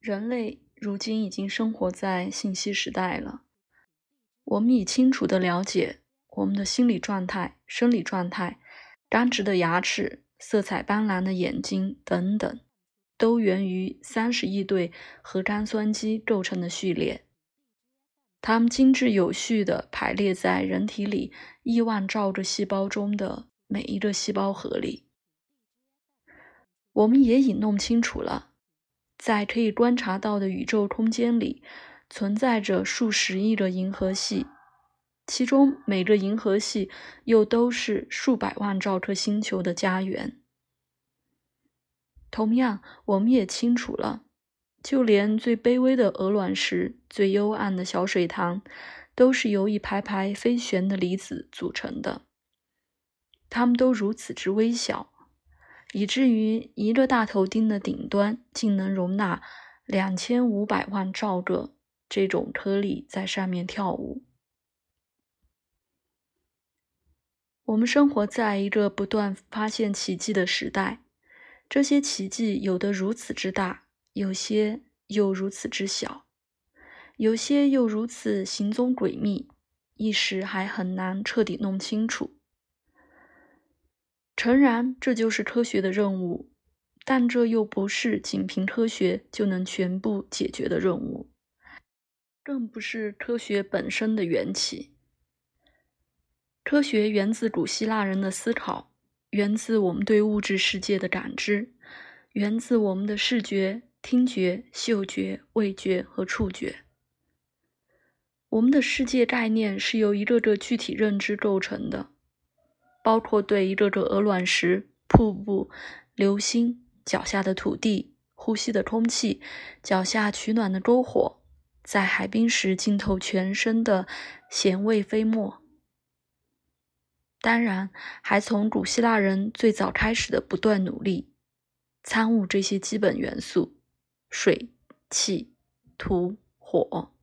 人类如今已经生活在信息时代了，我们已清楚地了解我们的心理状态、生理状态、刚直的牙齿、色彩斑斓的眼睛等等，都源于三十亿对核苷酸基构成的序列。它们精致有序地排列在人体里亿万兆个细胞中的每一个细胞核里。我们也已弄清楚了，在可以观察到的宇宙空间里，存在着数十亿个银河系，其中每个银河系又都是数百万兆颗星球的家园。同样，我们也清楚了。就连最卑微的鹅卵石、最幽暗的小水塘，都是由一排排飞旋的离子组成的。它们都如此之微小，以至于一个大头钉的顶端竟能容纳两千五百万兆个这种颗粒在上面跳舞。我们生活在一个不断发现奇迹的时代，这些奇迹有的如此之大。有些又如此之小，有些又如此行踪诡秘，一时还很难彻底弄清楚。诚然，这就是科学的任务，但这又不是仅凭科学就能全部解决的任务，更不是科学本身的缘起。科学源自古希腊人的思考，源自我们对物质世界的感知，源自我们的视觉。听觉、嗅觉、味觉和触觉，我们的世界概念是由一个个具体认知构成的，包括对一个个鹅卵石、瀑布、流星、脚下的土地、呼吸的空气、脚下取暖的篝火、在海滨时浸透全身的咸味飞沫。当然，还从古希腊人最早开始的不断努力，参悟这些基本元素。水、气、土、火。